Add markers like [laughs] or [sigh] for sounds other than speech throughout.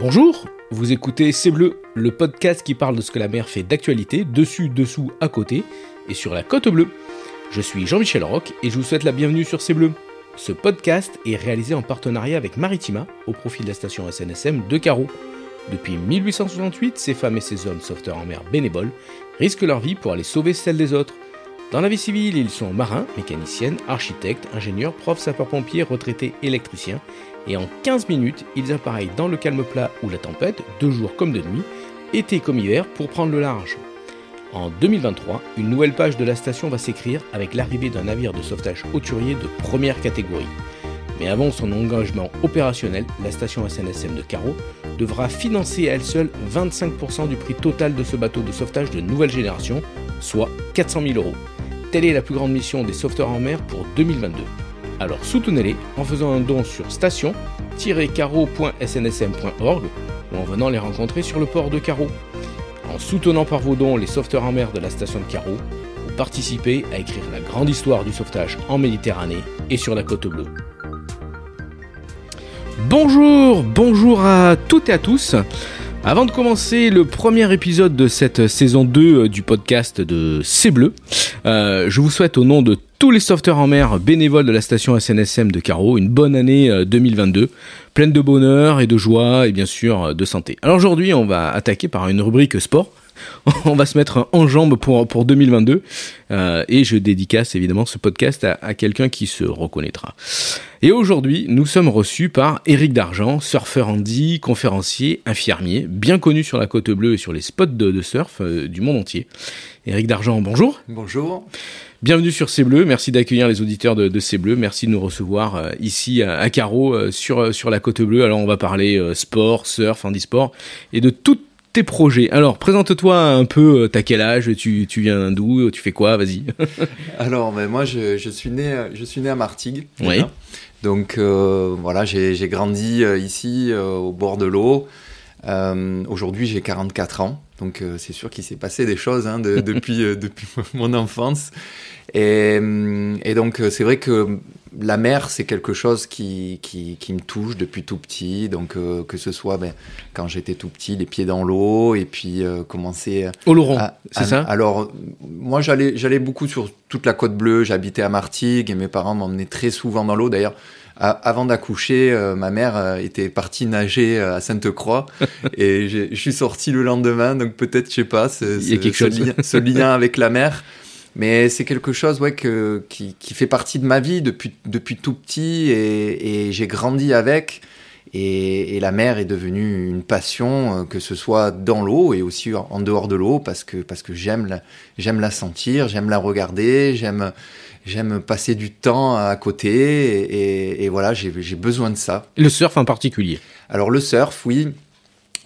Bonjour, vous écoutez C'est Bleu, le podcast qui parle de ce que la mer fait d'actualité, dessus, dessous, à côté, et sur la côte bleue. Je suis Jean-Michel Roch et je vous souhaite la bienvenue sur C'est Bleu. Ce podcast est réalisé en partenariat avec Maritima, au profit de la station SNSM de Carreau. Depuis 1868, ces femmes et ces hommes sauveteurs en mer bénévoles risquent leur vie pour aller sauver celle des autres. Dans la vie civile, ils sont marins, mécaniciennes, architectes, ingénieurs, profs, sapeurs-pompiers, retraités, électriciens, et en 15 minutes, ils appareillent dans le calme plat ou la tempête, de jour comme de nuit, été comme hiver, pour prendre le large. En 2023, une nouvelle page de la station va s'écrire avec l'arrivée d'un navire de sauvetage hauturier de première catégorie. Mais avant son engagement opérationnel, la station SNSM de Carreau devra financer à elle seule 25% du prix total de ce bateau de sauvetage de nouvelle génération, soit 400 000 euros. Telle est la plus grande mission des sauveteurs en mer pour 2022. Alors soutenez-les en faisant un don sur station-carreau.snsm.org ou en venant les rencontrer sur le port de Carreau. En soutenant par vos dons les sauveteurs en mer de la station de Carreau, vous participez à écrire la grande histoire du sauvetage en Méditerranée et sur la côte bleue. Bonjour, bonjour à toutes et à tous. Avant de commencer le premier épisode de cette saison 2 du podcast de C'est Bleu, euh, je vous souhaite au nom de tous les sauveteurs en mer bénévoles de la station SNSM de Carreau une bonne année 2022, pleine de bonheur et de joie et bien sûr de santé. Alors aujourd'hui on va attaquer par une rubrique sport [laughs] on va se mettre en jambe pour, pour 2022. Euh, et je dédicace évidemment ce podcast à, quelqu'un qui se reconnaîtra. Et aujourd'hui, nous sommes reçus par Eric Dargent, surfeur Andy, conférencier, infirmier, bien connu sur la côte bleue et sur les spots de, surf euh, du monde entier. Eric Dargent, bonjour. Bonjour. Bienvenue sur C'est Bleu, merci d'accueillir les auditeurs de, de C'est Bleu, merci de nous recevoir euh, ici à, Carreau sur, sur la côte bleue. Alors on va parler sport, surf, handisport et de toutes tes projets. Alors, présente-toi un peu, euh, t'as quel âge, tu, tu viens d'où, tu fais quoi, vas-y. [laughs] Alors, mais moi, je, je, suis né, je suis né à Martigues. Oui. Donc, euh, voilà, j'ai grandi euh, ici, au bord de l'eau. Aujourd'hui, j'ai 44 ans. Donc, c'est sûr qu'il s'est passé des choses hein, [laughs] depuis, depuis [laughs] mon enfance. Et, et donc, c'est vrai que la mer, c'est quelque chose qui, qui, qui, me touche depuis tout petit. Donc, euh, que ce soit ben, quand j'étais tout petit, les pieds dans l'eau, et puis euh, commencer. Au Laurent, c'est ça? Alors, moi, j'allais beaucoup sur toute la côte bleue. J'habitais à Martigues et mes parents m'emmenaient très souvent dans l'eau. D'ailleurs, avant d'accoucher, euh, ma mère était partie nager à Sainte-Croix [laughs] et je suis sorti le lendemain. Donc, peut-être, je sais pas, ce, ce lien [laughs] avec la mer. Mais c'est quelque chose ouais, que, qui, qui, fait partie de ma vie depuis, depuis tout petit et, et j'ai grandi avec. Et, et, la mer est devenue une passion, euh, que ce soit dans l'eau et aussi en dehors de l'eau, parce que, parce que j'aime la, j'aime la sentir, j'aime la regarder, j'aime, j'aime passer du temps à côté. Et, et voilà, j'ai, besoin de ça. Le surf en particulier Alors le surf, oui.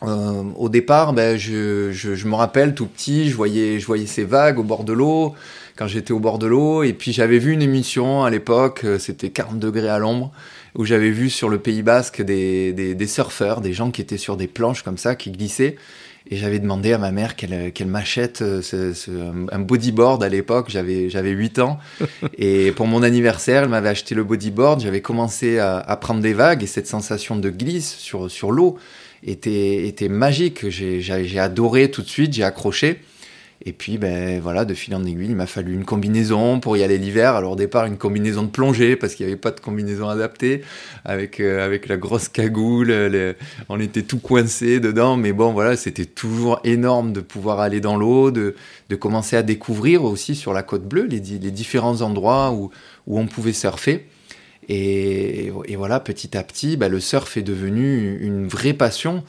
Euh, au départ, ben, je, je, je, me rappelle tout petit, je voyais, je voyais ces vagues au bord de l'eau, quand j'étais au bord de l'eau, et puis j'avais vu une émission à l'époque, euh, c'était 40 degrés à l'ombre, où j'avais vu sur le Pays Basque des, des, des, surfeurs, des gens qui étaient sur des planches comme ça, qui glissaient, et j'avais demandé à ma mère qu'elle qu'elle m'achète euh, ce, ce, un bodyboard à l'époque, j'avais j'avais 8 ans, [laughs] et pour mon anniversaire, elle m'avait acheté le bodyboard, j'avais commencé à, à prendre des vagues, et cette sensation de glisse sur, sur l'eau, était, était magique. J'ai adoré tout de suite, j'ai accroché. Et puis, ben voilà, de fil en aiguille, il m'a fallu une combinaison pour y aller l'hiver. Alors au départ, une combinaison de plongée parce qu'il n'y avait pas de combinaison adaptée avec euh, avec la grosse cagoule. on était tout coincé dedans, mais bon, voilà, c'était toujours énorme de pouvoir aller dans l'eau, de, de commencer à découvrir aussi sur la côte bleue les, différents endroits où où on pouvait surfer. Et, voilà, petit à petit, bah, le surf est devenu une vraie passion.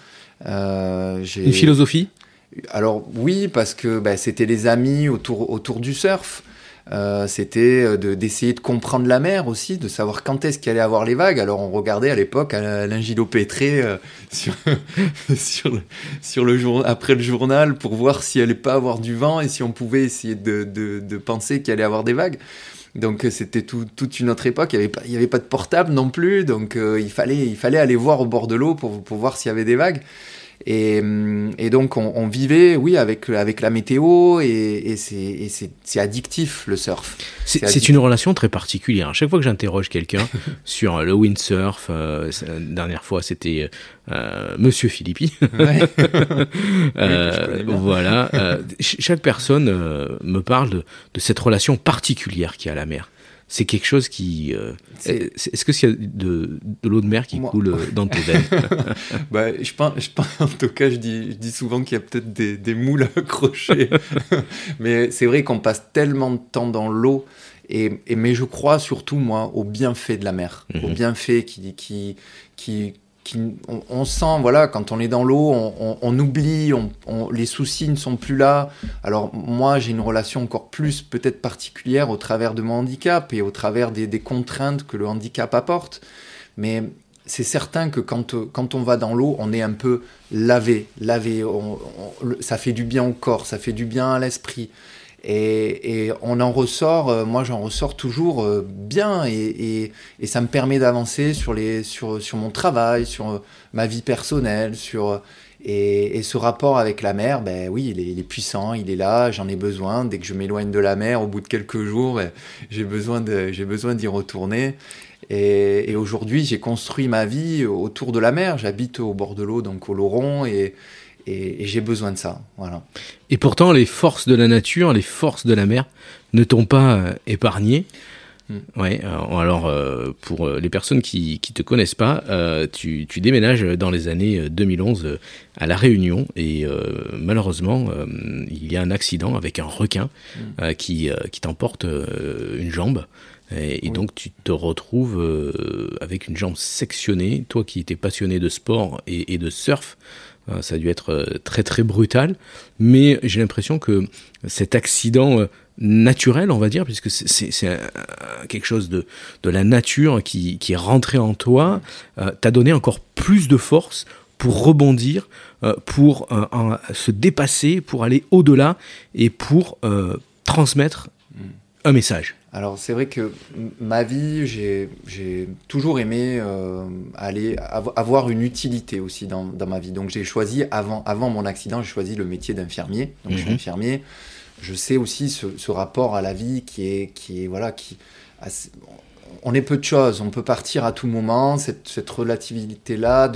Euh, une philosophie? Alors oui, parce que bah, c'était les amis autour, autour du surf. Euh, c'était euh, d'essayer de, comprendre la mer aussi, de savoir quand est-ce qu'il allait avoir les vagues. Alors on regardait à l'époque Alain Gilot Pétré [laughs] sur, sur, sur, le jour, après le journal pour voir s'il allait pas avoir du vent et si on pouvait essayer de, de, de penser qu'il allait avoir des vagues. Donc euh, c'était toute une autre époque. Il n'y avait, avait pas de portable non plus. Donc euh, il, fallait, il fallait aller voir au bord de l'eau pour, pour voir s'il y avait des vagues. Et, et donc on, vivait, oui, avec avec la météo et, et c'est addictif le surf. C'est une relation très particulière. À chaque fois que j'interroge quelqu'un [laughs] sur le windsurf, euh, dernière fois c'était euh, Monsieur Philippi. [laughs] euh, voilà. Euh, chaque personne me parle de, de, cette relation particulière qu'il y a à la mer c'est quelque chose qui. Euh, est-ce que s'il y a de, de l'eau de mer qui coule euh, dans tes veines [laughs] bah, je, pense, je pense, en tout cas, je dis, je dis souvent qu'il y a peut-être des, des, moules accrochées. [laughs] mais c'est vrai qu'on passe tellement de temps dans l'eau. Et, et, mais je crois surtout, moi, au bienfait de la mer, au mhm. bienfait qui, qui, qui, on, sent, voilà, quand on est dans l'eau, on, oublie, les soucis ne sont plus là. Alors moi, j'ai une relation encore plus peut-être particulière au travers de mon handicap et au travers des, contraintes que le handicap apporte. Mais c'est certain que quand, quand on va dans l'eau, on est un peu lavé, lavé. ça fait du bien au corps, ça fait du bien à l'esprit. Et, on en ressort, euh, moi j'en ressors toujours euh, bien et, ça me permet d'avancer sur, mon travail, sur euh, ma vie personnelle, sur, et, ce rapport avec la mer, ben oui, il est, puissant, il est là, j'en ai besoin. Dès que je m'éloigne de la mer, au bout de quelques jours, ben, j'ai besoin d'y retourner. Et, aujourd'hui, j'ai construit ma vie autour de la mer. J'habite au bord de l'eau, donc au Laurent, et, et, j'ai besoin de ça. Voilà. Et pourtant, les forces de la nature, les forces de la mer ne t'ont pas euh, épargné. Hmm. Ouais, euh, alors euh, pour les personnes qui ne te connaissent pas, tu, tu, déménages dans les années 2011 à La Réunion et malheureusement il y a un accident avec un requin hmm. qui, qui t'emporte une jambe. Et, donc tu te retrouves avec une jambe sectionnée, toi qui étais passionné de sport et, et de surf, euh, ça a dû être euh, très très brutal, mais j'ai l'impression que cet accident euh, naturel, on va dire, puisque c'est quelque chose de, de la nature qui, qui est rentré en toi, t'a donné encore plus de force pour rebondir, pour se dépasser, pour aller au-delà et pour transmettre mm. un message. Alors c'est vrai que ma vie, j'ai toujours aimé euh, aller avoir une utilité aussi dans, ma vie. Donc j'ai choisi, avant, avant mon accident, j'ai choisi le métier d'infirmier. Donc je suis mhm. infirmier. Je sais aussi ce, rapport à la vie qui est, qui est voilà, qui, on est peu de choses, on peut partir à tout moment, cette, cette relativité-là,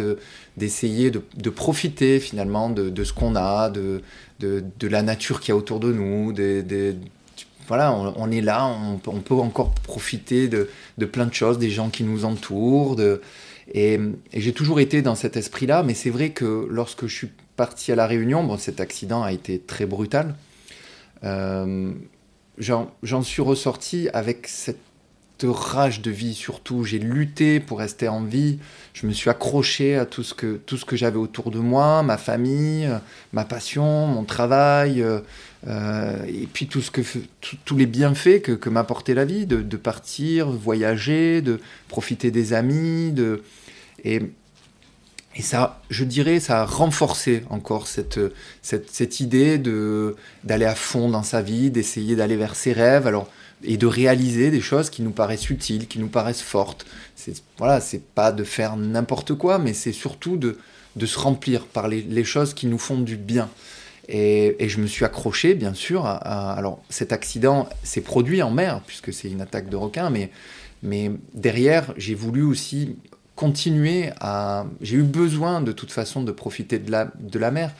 d'essayer de, de, profiter finalement de, de ce qu'on a, de, de, de, la nature qui a autour de nous, des, voilà, on, est là, on, peut encore profiter de, plein de choses, des gens qui nous entourent. et, j'ai toujours été dans cet esprit-là, mais c'est vrai que lorsque je suis parti à La Réunion, bon, cet accident a été très brutal. Euh, j'en suis ressorti avec cette rage de vie surtout. J'ai lutté pour rester en vie. Je me suis accroché à tout ce que, tout ce que j'avais autour de moi, ma famille, ma passion, mon travail. Euh, euh, et puis tout ce que, tous les bienfaits que, que m'apportait la vie, de, partir, voyager, de profiter des amis, de, et, et ça, je dirais, ça a renforcé encore cette, cette, cette idée d'aller à fond dans sa vie, d'essayer d'aller vers ses rêves, alors, et de réaliser des choses qui nous paraissent utiles, qui nous paraissent fortes. C'est, voilà, c'est pas de faire n'importe quoi, mais c'est surtout de, de se remplir par les, choses qui nous font du bien. Et, je me suis accroché, bien sûr. À, alors, cet accident s'est produit en mer, puisque c'est une attaque de requin, mais, mais derrière, j'ai voulu aussi continuer à. J'ai eu besoin, de toute façon, de profiter de la, de la mer.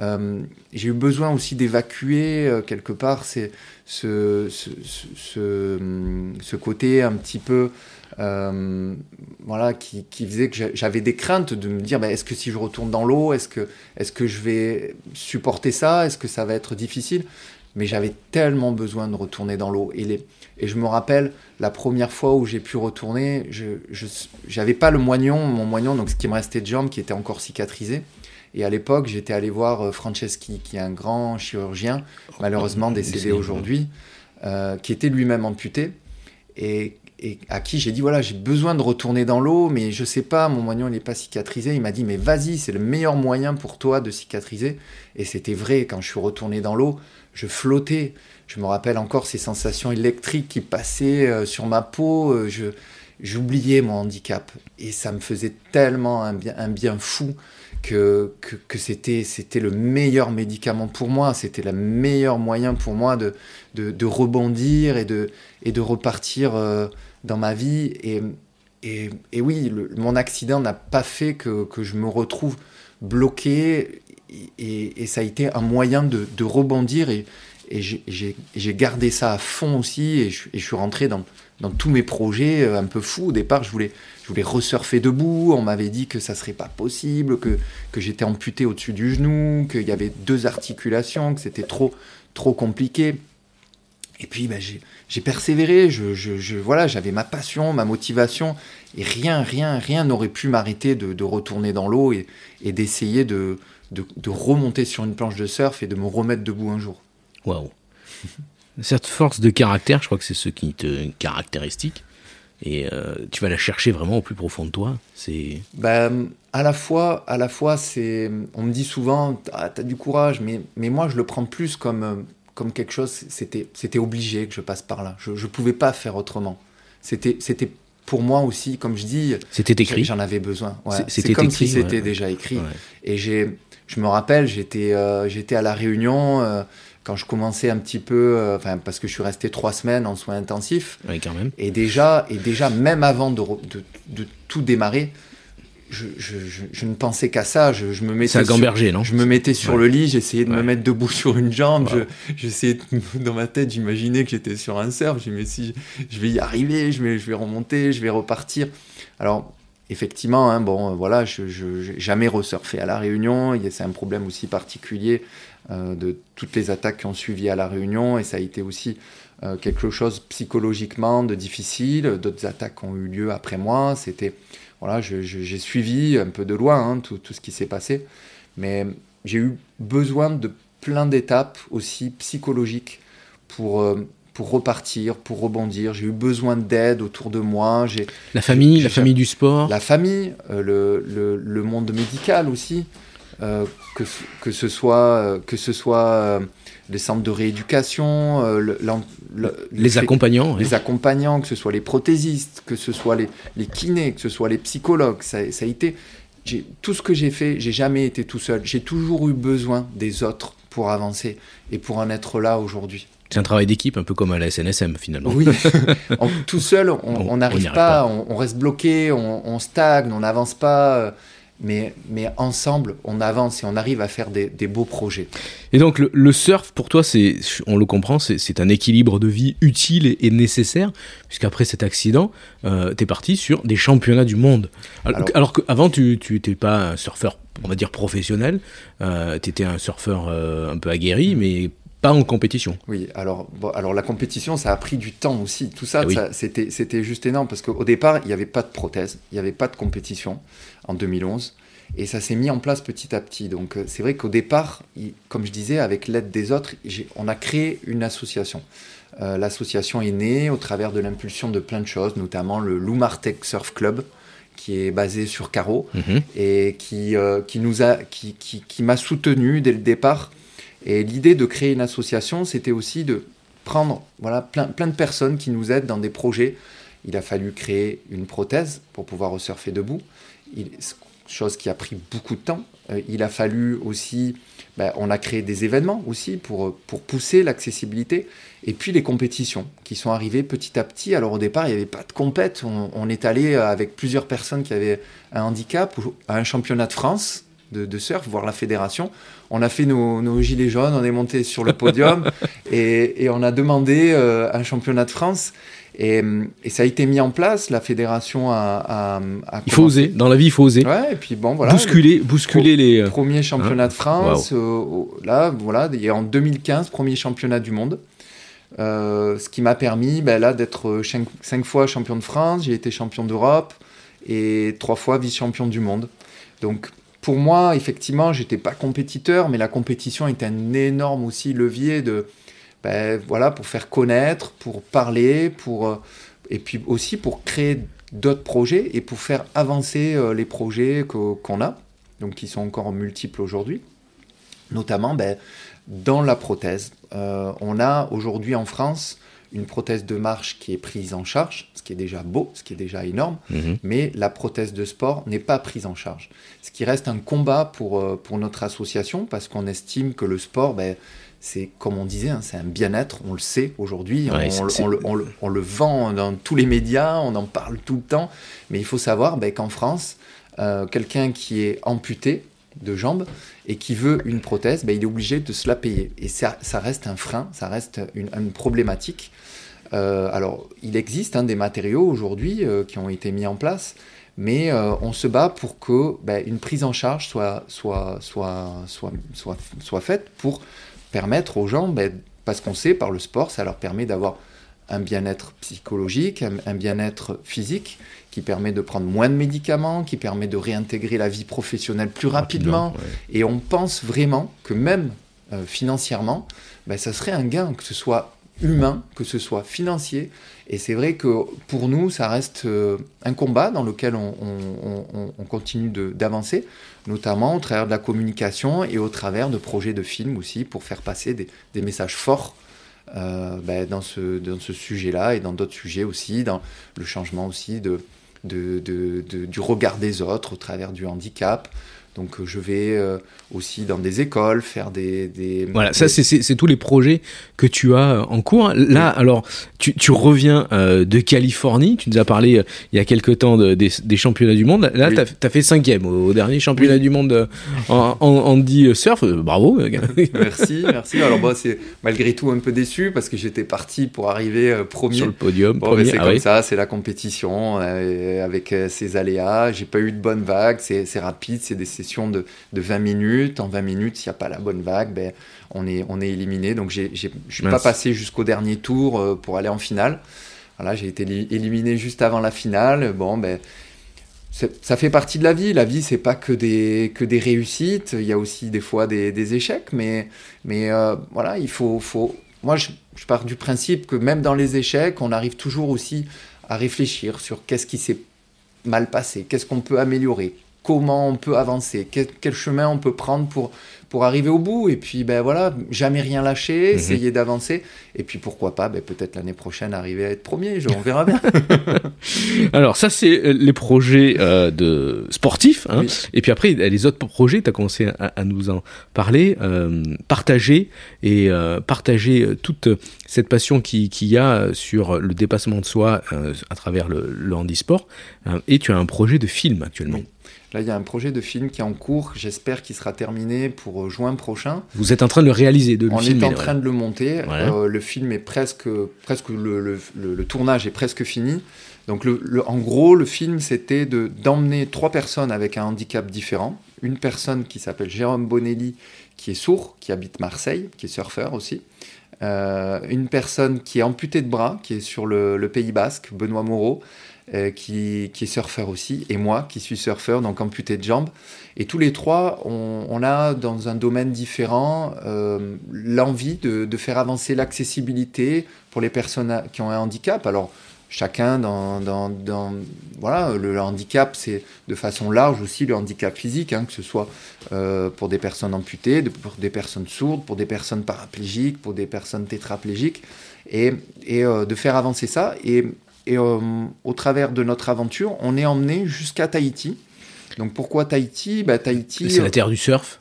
Euh, j'ai eu besoin aussi d'évacuer euh, quelque part ce, ce, côté un petit peu euh, voilà, qui, qui, faisait que j'avais des craintes de me dire, bah, est-ce que si je retourne dans l'eau, est-ce que, est que je vais supporter ça? Est-ce que ça va être difficile? Mais j'avais tellement besoin de retourner dans l'eau. Et, les, et je me rappelle, la première fois où j'ai pu retourner, je n'avais pas le moignon, mon moignon, donc ce qui me restait de jambe, qui était encore cicatrisé. Et à l'époque, j'étais allé voir euh, Franceschi, qui est un grand chirurgien, malheureusement décédé aujourd'hui, euh, qui était lui-même amputé. Et et à qui j'ai dit voilà j'ai besoin de retourner dans l'eau mais je sais pas mon moignon n'est pas cicatrisé. Il m'a dit mais vas-y c'est le meilleur moyen pour toi de cicatriser. Et c'était vrai quand je suis retourné dans l'eau je flottais. Je me rappelle encore ces sensations électriques qui passaient euh, sur ma peau euh, je j'oubliais mon handicap. Et ça me faisait tellement un bien, un bien fou que, que, c'était, c'était le meilleur médicament pour moi, c'était le meilleur moyen pour moi de, de, rebondir et de, et de repartir euh, dans ma vie. Et, et, oui, mon accident n'a pas fait que, que, je me retrouve bloqué et, ça a été un moyen de, rebondir et, j'ai gardé ça à fond aussi et je, suis rentré dans, dans tous mes projets euh, un peu fous. Au départ, je voulais, je voulais resurfer debout. On m'avait dit que ça serait pas possible, que, que j'étais amputé au-dessus du genou, qu'il y avait deux articulations, que c'était trop, trop compliqué. Et puis, ben, j'ai persévéré. Je, je, voilà, j'avais ma passion, ma motivation, et rien, rien, rien n'aurait pu m'arrêter de, de, retourner dans l'eau et, et d'essayer de, de, de, remonter sur une planche de surf et de me remettre debout un jour. Waouh cette force de caractère, je crois que c'est ce qui te caractéristique. Et euh, tu vas la chercher vraiment au plus profond de toi. C'est. Ben, à la fois, à la fois, c'est. On me dit souvent, ah, t'as du courage, mais, mais moi, je le prends plus comme, euh, comme quelque chose. C'était, c'était obligé que je passe par là. Je, ne pouvais pas faire autrement. C'était, c'était pour moi aussi, comme je dis. C'était écrit. J'en avais besoin. c'était comme si c'était déjà écrit. Et j'ai, je me rappelle, j'étais, euh, j'étais à la Réunion quand je commençais un petit peu, euh, enfin parce que je suis resté trois semaines en soins intensifs. Oui, quand même. Et déjà, et déjà même avant de, de, de tout démarrer, je, je, je, ne pensais qu'à ça. Je, me mettais. sur, non Je me mettais sur le lit, j'essayais de me mettre debout [laughs] sur une jambe. J'essayais dans ma tête, j'imaginais que j'étais sur un surf. Je me si je vais y arriver, je vais, je vais remonter, je vais repartir. Alors effectivement, hein, bon, voilà, je n'ai jamais resurfé à la Réunion. C'est un problème aussi particulier euh, de toutes les attaques qui ont suivi à la Réunion, et ça a été aussi euh, quelque chose psychologiquement de difficile. D'autres attaques ont eu lieu après moi. C'était voilà, j'ai suivi un peu de loin hein, tout, tout, ce qui s'est passé, mais j'ai eu besoin de plein d'étapes aussi psychologiques pour euh, pour repartir, pour rebondir. J'ai eu besoin d'aide autour de moi. J'ai la famille, la famille du sport, la famille, le, le, le, monde médical aussi. Euh, que, que, ce soit, euh, que ce soit euh, les centres de rééducation, les accompagnants, les accompagnants, que ce soit les prothésistes, que ce soit les, les kinés, que ce soit les psychologues, ça, ça a été tout ce que j'ai fait, j'ai jamais été tout seul. J'ai toujours eu besoin des autres pour avancer et pour en être là aujourd'hui. C'est un travail d'équipe, un peu comme à la SNSM finalement. Oui, [laughs] tout seul, on n'arrive pas, On, reste bloqué, on, on stagne, on n'avance pas mais, mais ensemble, on avance et on arrive à faire des, beaux projets. Et donc, le, surf, pour toi, c'est, on le comprend, c'est un équilibre de vie utile et, nécessaire, puisqu'après cet accident, euh, tu es parti sur des championnats du monde. Alors, qu'avant, tu n'étais pas un surfeur, on va dire, professionnel, euh, tu étais un surfeur euh, un peu aguerri, mais pas en compétition. Oui, alors, bon, alors la compétition, ça a pris du temps aussi. Tout ça, ah c'était, c'était juste énorme parce qu'au départ, il n'y avait pas de prothèse, il n'y avait pas de compétition en 2011. Et ça s'est mis en place petit à petit. Donc euh, c'est vrai qu'au départ, comme je disais, avec l'aide des autres, on a créé une association. Euh, l'association est née au travers de l'impulsion de plein de choses, notamment le Loumartec Surf Club, qui est basé sur Caro mhm. et qui, euh, qui nous a, qui, qui, qui m'a soutenu dès le départ et l'idée de créer une association, c'était aussi de prendre voilà, plein, plein de personnes qui nous aident dans des projets. Il a fallu créer une prothèse pour pouvoir resurfer debout, il, chose qui a pris beaucoup de temps. Euh, il a fallu aussi, ben, on a créé des événements aussi pour, pour pousser l'accessibilité, et puis les compétitions qui sont arrivées petit à petit. Alors au départ, il n'y avait pas de compète, on, on, est allé avec plusieurs personnes qui avaient un handicap à un championnat de France de, surf, voire la fédération. On a fait nos, gilets jaunes, on est monté sur le podium [laughs] et, on a demandé euh, un championnat de France. Et, ça a été mis en place, la fédération a, il faut oser, dans la vie il faut oser. Ouais, et puis bon, voilà. Bousculer, bousculer les... Euh, premier championnat de hein France, euh, là, voilà, et en 2015, premier championnat du monde. ce qui m'a permis ben, là d'être cinq, cinq, fois champion de France, j'ai été champion d'Europe et trois fois vice-champion du monde. Donc pour moi, effectivement, j'étais pas compétiteur, mais la compétition est un énorme aussi levier de, ben, voilà, pour faire connaître, pour parler, pour, euh, et puis aussi pour créer d'autres projets et pour faire avancer euh, les projets qu'on a, donc qui sont encore multiples aujourd'hui, notamment ben, dans la prothèse. Euh, on a aujourd'hui en France une prothèse de marche qui est prise en charge, ce qui est déjà beau, ce qui est déjà énorme, Mhm. mais la prothèse de sport n'est pas prise en charge. Ce qui reste un combat pour, pour notre association, parce qu'on estime que le sport, ben, c'est comme on disait, hein, c'est un bien-être, on le sait aujourd'hui, Ouais, on, le- c'est- on le, on le- on le vend dans tous les médias, on en parle tout le temps, mais il faut savoir ben, qu'en France, euh, quelqu'un qui est amputé de jambes et qui veut une prothèse, ben, il est obligé de se la payer. Et ça, ça reste un frein, ça reste une, une problématique. Euh, alors, il existe hein, des matériaux aujourd'hui euh, qui ont été mis en place, mais euh, on se bat pour que ben, une prise en charge soit, soit, soit, soit, soit, soit faite pour permettre aux gens, ben, parce qu'on sait par le sport, ça leur permet d'avoir un bien-être psychologique, un, un bien-être physique, qui permet de prendre moins de médicaments, qui permet de réintégrer la vie professionnelle plus rapidement. ouais. Et on pense vraiment que même euh, financièrement, ben, ça serait un gain, que ce soit humain, que ce soit financier. Et c'est vrai que pour nous, ça reste euh, un combat dans lequel on, on- on- on continue d'avancer, notamment au travers de la communication et au travers de projets de films aussi pour faire passer des, messages forts euh, ben, dans ce, sujet-là et dans d'autres sujets aussi, dans le changement aussi du regard des autres au travers du handicap. Donc euh, je vais euh, aussi dans des écoles faire des... des Voilà, ça des- c'est- tous les projets que tu as euh, en cours. Là, alors, tu, tu reviens euh, de Californie, tu nous as parlé euh, il y a quelque temps de- des, des championnats du monde. Là, Oui. tu as, fait cinquième au, au dernier championnat du monde en, en, Andy Surf. Bravo. [laughs] Merci, merci. Alors moi, c'est malgré tout un peu déçu parce que j'étais parti pour arriver premier. Sur le podium, Bon, c'est ah comme ça, c'est la compétition avec ses aléas. J'ai pas eu de bonne vague, c'est c'est rapide, c'est des de, de 20 minutes. En 20 minutes, s'il n'y a pas la bonne vague, ben, on, est, on est éliminé. Donc je suis pas passé jusqu'au dernier tour euh, pour aller en finale. Voilà, j'ai été li- éliminé juste avant la finale. Bon, ben, ça fait partie de la vie. La vie, c'est pas que des, que des réussites. Il y a aussi des fois des, des échecs, mais, mais euh, voilà, il faut, faut. Moi, je, je pars du principe que même dans les échecs, on arrive toujours aussi à réfléchir sur qu'est-ce qui s'est mal passé, qu'est-ce qu'on peut améliorer, comment on peut avancer, quel, quel chemin on peut prendre pour, pour arriver au bout. Et puis, ben voilà, jamais rien lâcher, Mhm. essayer d'avancer. Et puis, pourquoi pas, ben, peut-être l'année prochaine arriver à être premier. je- on verra bien. [laughs] Alors, ça, c'est euh, les projets euh, de sportifs. Hein. Oui. Et puis après, les autres projets, tu as commencé à, à nous en parler. euh, partager et euh, partager toute cette passion qui- qu'il y a sur le dépassement de soi à travers le, le handisport. Euh, et tu as un projet de film actuellement. Oui. Là, il y a un projet de film qui est en cours. J'espère qu'il sera terminé pour euh, juin prochain. Vous êtes en train de le réaliser, de le On filmer. est en ouais. train de le monter. Ouais. Euh, le film est presque, presque le, le- le- le tournage est presque fini. Donc, en gros, le film, c'était de d'emmener trois personnes avec un handicap différent. Une personne qui s'appelle Jérôme Bonelli, qui est sourd, qui habite Marseille, qui est surfeur aussi. Euh, une personne qui est amputée de bras, qui est sur le, le Pays Basque, Benoît Moreau, euh, qui, est surfeur aussi, et moi qui suis surfeur, donc amputé de jambes. Et tous les trois, on, a dans un domaine différent euh, l'envie de, faire avancer l'accessibilité pour les personnes qui ont un handicap. Alors, chacun dans, dans, voilà le, handicap c'est de façon large aussi le handicap physique hein, que ce soit euh, pour des personnes amputées pour des personnes sourdes pour des personnes paraplégiques pour des personnes tétraplégiques et, de faire avancer ça et, et euh, au travers de notre aventure on est emmené jusqu'à Tahiti donc pourquoi Tahiti? Bah, Tahiti C'est la terre du surf.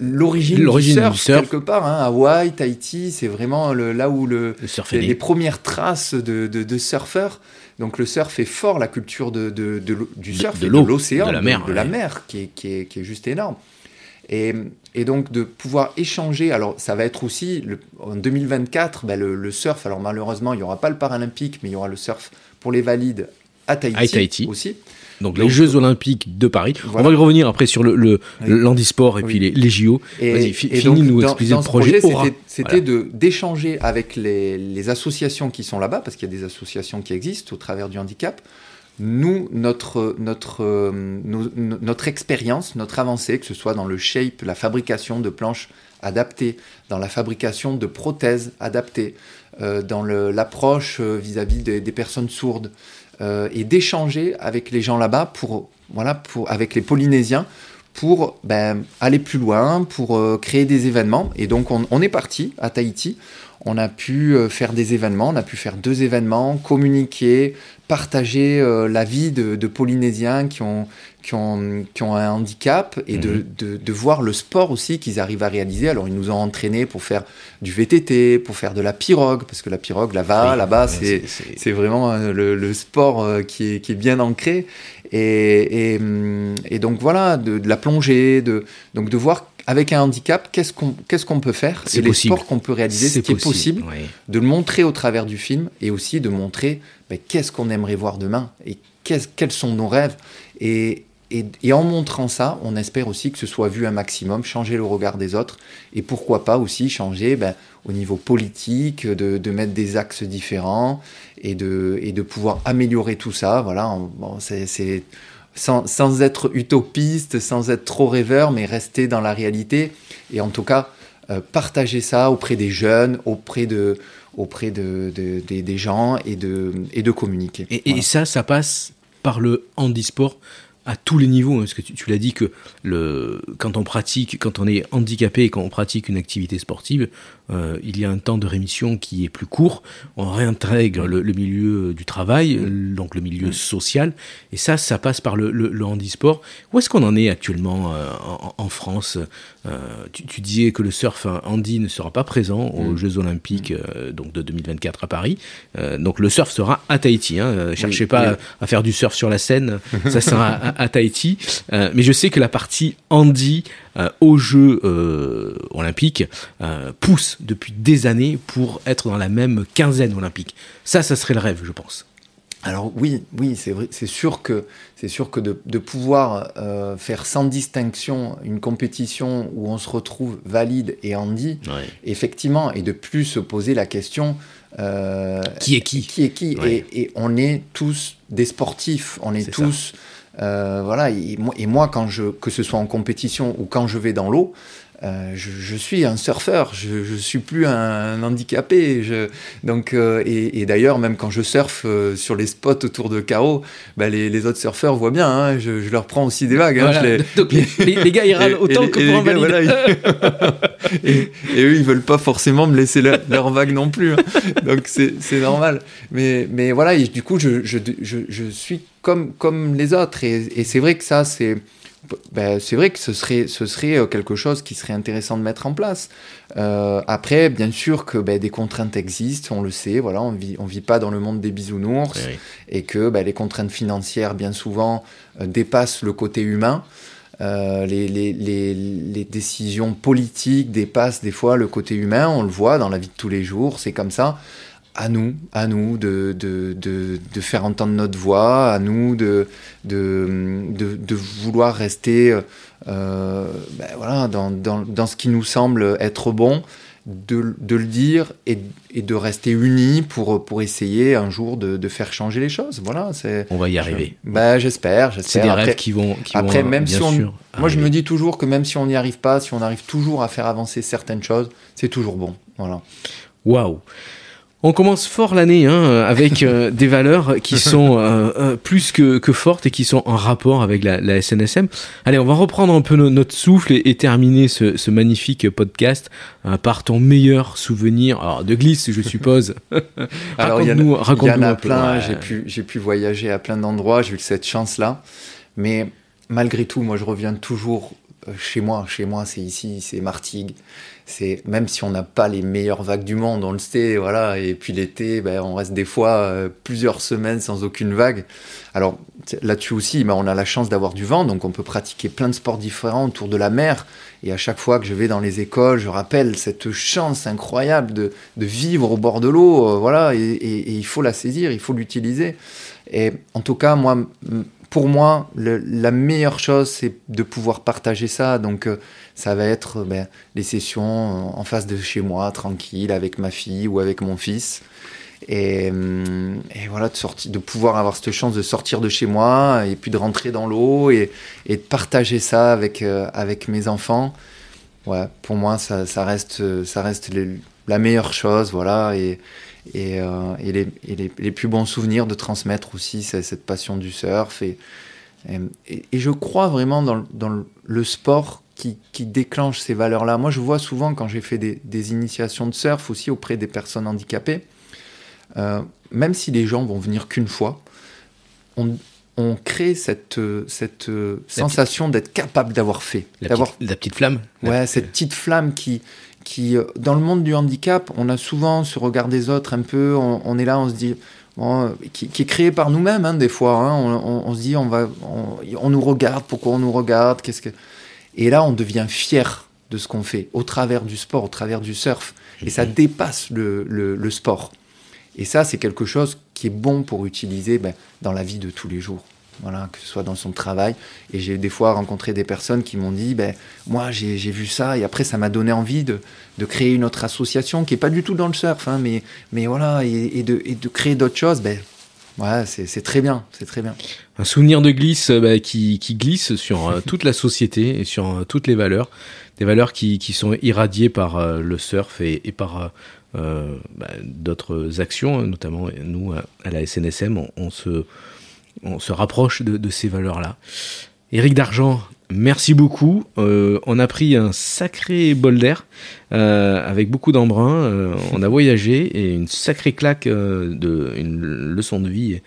l'origine L'origine du du surf, surf. quelque part hein, Hawaï Tahiti c'est vraiment le, là où le, Le surf les, premières traces de, de, de surfeurs. Donc le surf est fort, la culture de, de, du surf de l'océan, de la mer, de la ouais. mer qui, est, qui, est, qui est juste énorme. Et, et donc de pouvoir échanger, alors ça va être aussi, le- en 2024, ben, le, le surf, alors malheureusement il n'y aura pas le paralympique, mais il y aura le surf pour les valides à Tahiti, À Tahiti. aussi. Donc, Donc, les Jeux Olympiques de Paris. Voilà. On va y revenir après sur le, Oui. l'handisport et Oui. puis les, les JO. Et, Vas-y, fi- et finis donc, de nous expliquer le projet Aura. C'était, c'était Voilà. de, d'échanger avec les, les associations qui sont là-bas, parce qu'il y a des associations qui existent au travers du handicap. Nous, notre, notre, euh, notre expérience, notre avancée, que ce soit dans le shape, la fabrication de planches adaptées, dans la fabrication de prothèses adaptées, euh, dans l'approche euh, vis-à-vis des, personnes sourdes, et d'échanger avec les gens là-bas pour, voilà, pour, avec les Polynésiens pour ben, aller plus loin, pour créer des événements. Et donc on, on est parti à Tahiti. On a pu euh, faire des événements, on a pu faire deux événements, communiquer, partager euh, la vie de, Polynésiens qui ont, qui, ont, qui ont un handicap et de, mhm. de, voir le sport aussi qu'ils arrivent à réaliser. Alors ils nous ont entraînés pour faire du VTT, pour faire de la pirogue, parce que la pirogue là-bas, là-bas, c'est, c'est vraiment euh, le, sport qui est, qui est bien ancré. Et, et, et donc voilà, de, de, la plongée, de, donc de voir avec un handicap, qu'est-ce qu'on qu'est-ce qu'on peut faire C'est les sports qu'on peut réaliser, ce qui est possible, de le montrer au travers du film et aussi de montrer ben, qu'est-ce qu'on aimerait voir demain et quels sont nos rêves. Et, et, en montrant ça, on espère aussi que ce soit vu un maximum, changer le regard des autres et pourquoi pas aussi changer ben, au niveau politique, de, de, mettre des axes différents et de, et de pouvoir améliorer tout ça. Voilà, bon, c'est sans, être utopiste, sans être trop rêveur, mais rester dans la réalité. Et en tout cas, euh, partager ça auprès des jeunes, auprès de auprès de, des gens et de, et de communiquer. Et, ça, ça passe par le handisport à tous les niveaux, hein, parce que tu, l'as dit que le, quand on pratique, quand on est handicapé et quand on pratique une activité sportive, euh, il y a un temps de rémission qui est plus court. On réintègre le, milieu du travail, donc le milieu social, et ça, ça passe par le, le, handisport. Où est-ce qu'on en est actuellement euh, en, France euh, tu, disais que le surf handi ne sera pas présent aux mm. Jeux Olympiques donc de 2024 à Paris. donc le surf sera à Tahiti. Hein. Cherchez pas À, faire du surf sur la Seine, ça sera à, [laughs] à Tahiti. mais je sais que la partie handi euh, aux Jeux euh, olympiques euh, pousse depuis des années pour être dans la même quinzaine olympique. Ça, ça serait le rêve, je pense. Alors oui, oui, c'est vrai, c'est sûr que c'est sûr que de, pouvoir faire sans distinction une compétition où on se retrouve valide et handi, effectivement, et de plus se poser la question qui est qui, qui est qui, et, on est tous des sportifs, on est, tous euh, voilà, et, moi, quand je, que ce soit en compétition ou quand je vais dans l'eau, euh, je, suis un surfeur, je, je suis plus un, handicapé. Je, donc, euh, et, d'ailleurs, même quand je surfe sur les spots autour de Caro, bah, les, autres surfeurs voient bien, hein, je, leur prends aussi des vagues. Hein, les, [laughs] donc les, gars, ils [laughs] râlent autant que pour un valide. [laughs] et, eux, ils veulent pas forcément me laisser leur, leur vague non plus. Hein. Donc, c'est normal. Mais, mais voilà, du coup, je, je, suis comme, comme les autres. Et, c'est vrai que ça, c'est. Ben, c'est vrai que ce serait, ce serait euh, quelque chose qui serait intéressant de mettre en place. Euh, après, bien sûr que ben, des contraintes existent, on le sait, voilà, on vit, on vit pas dans le monde des bisounours, et que ben, les contraintes financières, bien souvent, euh, dépassent le côté humain. les, les, les, les, décisions politiques dépassent des fois le côté humain, on le voit dans la vie de tous les jours, c'est comme ça à nous, à nous de, de, de, de, faire entendre notre voix, à nous de, de, vouloir rester euh, ben voilà, dans, dans, dans, ce qui nous semble être bon, de, le dire et, et, de rester unis pour, pour essayer un jour de, faire changer les choses. Voilà, c'est, on va y arriver. Ben, j'espère, j'espère. C'est des rêves qui vont, qui après, même bien si on, sûr, moi je me dis toujours que même si on n'y arrive pas, si on arrive toujours à faire avancer certaines choses, c'est toujours bon. Voilà. Waouh on commence fort l'année hein, avec euh, [laughs] des valeurs qui sont euh, euh, plus que, que, fortes et qui sont en rapport avec la, la SNSM. Allez, on va reprendre un peu notre souffle et, terminer ce, ce, magnifique podcast par ton meilleur souvenir alors, de glisse, je suppose. [laughs] raconte-nous, raconte-nous y en a plein. J'ai pu, j'ai pu voyager à plein d'endroits. J'ai eu cette chance-là, mais malgré tout, moi, je reviens toujours chez moi. Chez moi, c'est ici, c'est Martigues c'est même si on n'a pas les meilleures vagues du monde, on le sait, voilà. Et puis l'été, ben, on reste des fois euh, plusieurs semaines sans aucune vague. Alors là-dessus aussi, ben, on a la chance d'avoir du vent, donc on peut pratiquer plein de sports différents autour de la mer. Et à chaque fois que je vais dans les écoles, je rappelle cette chance incroyable de, vivre au bord de l'eau, euh, voilà. Et, il faut la saisir, il faut l'utiliser. Et en tout cas, moi, pour moi, la meilleure chose, c'est de pouvoir partager ça. Donc euh, ça va être ben, les sessions en face de chez moi, tranquille, avec ma fille ou avec mon fils. Et, voilà, de, pouvoir avoir cette chance de sortir de chez moi et puis de rentrer dans l'eau et, de partager ça avec, euh, mes enfants. Ouais, pour moi, ça, reste, ça reste la meilleure chose, voilà, et, euh, les, les, plus bons souvenirs de transmettre aussi cette passion du surf. Et, et, je crois vraiment dans, dans le sport qui, qui déclenche ces valeurs-là. Moi, je vois souvent quand j'ai fait des, des, initiations de surf aussi auprès des personnes handicapées, euh, même si les gens vont venir qu'une fois, on, on, crée cette, cette sensation d'être capable d'avoir fait. La, petite, la petite flamme Ouais, cette petite flamme qui, qui, dans le monde du handicap, on a souvent ce regard des autres un peu, on, on est là, on se dit, Bon, qui, qui, est créé par nous-mêmes hein, des fois. Hein, on, on, on, se dit, on, va, on, nous regarde, pourquoi on nous regarde qu'est-ce que... Et là, on devient fier de ce qu'on fait au travers du sport, au travers du surf. Et ça dépasse le, le, le sport. Et ça, c'est quelque chose qui est bon pour utiliser ben, dans la vie de tous les jours. Voilà, que ce soit dans son travail. Et j'ai des fois rencontré des personnes qui m'ont dit, ben, moi j'ai vu ça, et après ça m'a donné envie de, de, créer une autre association qui est pas du tout dans le surf, hein, mais, mais voilà, et, de, et de, créer d'autres choses. Ben, ouais, c'est très bien, c'est très bien. Un souvenir de glisse bah, qui, qui, glisse sur euh, toute la société et sur euh, toutes les valeurs, des valeurs qui, qui sont irradiées par euh, le surf et, par euh, bah, d'autres actions, notamment nous à la SNSM, on se on se rapproche de, ces valeurs-là. Éric Dargent, merci beaucoup. Euh, on a pris un sacré bol d'air euh, avec beaucoup d'embrun. Euh, on a voyagé et une sacrée claque de une leçon de vie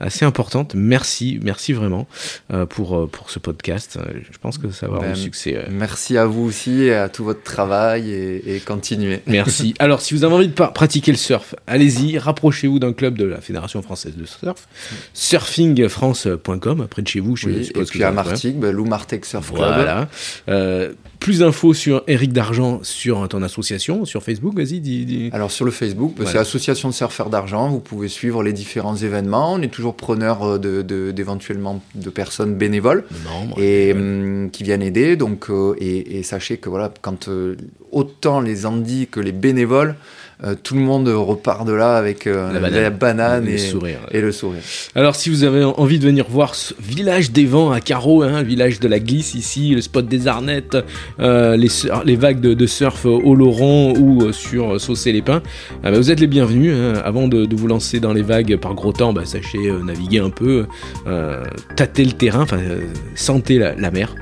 assez importante. Merci, merci vraiment euh, pour, pour ce podcast. Je pense que ça va avoir ben, du succès. Euh. Merci à vous aussi et à tout votre travail et, et continuez. [laughs] Merci. Alors, si vous avez envie de pratiquer le surf, allez-y, rapprochez-vous d'un club de la Fédération française de surf, surfingfrance.com, après de chez vous. Je oui, suppose et puis que à Martigues, ben, Lou Martec Surf Club. Voilà. Euh, plus d'infos sur Eric d'Argent sur ton association, sur Facebook, vas-y. Dis, dis. Alors sur le Facebook, voilà. c'est Association de surfeurs d'argent. Vous pouvez suivre les différents événements. On est toujours preneur de, de, d'éventuellement de personnes bénévoles non, et euh, qui viennent aider. Donc euh, et, et, sachez que voilà, quand euh, autant les handis que les bénévoles euh, tout le monde repart de là avec euh, la banane, la banane et, et, sourire, et, le sourire. Alors, si vous avez envie de venir voir ce village des vents à carreaux, hein, village de la glisse ici, le spot des arnettes, euh, les, les, vagues de, de, surf au Laurent ou sur Saucé les Pins, bah, vous êtes les bienvenus. Hein. Avant de, de, vous lancer dans les vagues par gros temps, bah, sachez naviguer un peu, tâter le terrain, enfin, sentez la, la, mer.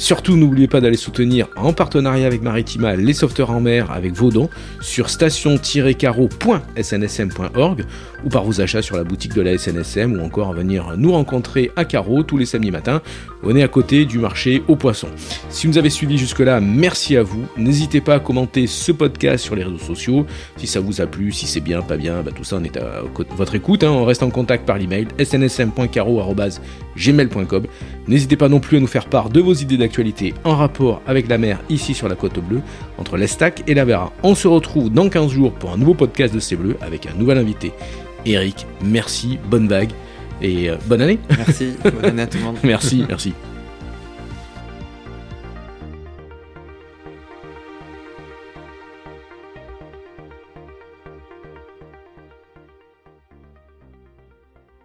Surtout, n'oubliez pas d'aller soutenir en partenariat avec Maritima les sauveteurs en mer avec vos dons sur station carreau.snsm.org ou par vos achats sur la boutique de la SNSM ou encore venir nous rencontrer à Carreau tous les samedis matins. On est à côté du marché aux poissons. Si vous nous avez suivis jusque-là, merci à vous. N'hésitez pas à commenter ce podcast sur les réseaux sociaux. Si ça vous a plu, si c'est bien, pas bien, bah tout ça on est à votre écoute. Hein. On reste en contact par l'email snsm.carreau.gmail.com. N'hésitez pas non plus à nous faire part de vos idées d'actualité en rapport avec la mer ici sur la côte bleue, entre l'Estac et la Vera. On se retrouve dans 15 jours pour un nouveau podcast de C'est Bleu avec un nouvel invité. Eric, merci, bonne vague et euh, bonne année. Merci, bonne année à tout le monde. [laughs] merci, merci.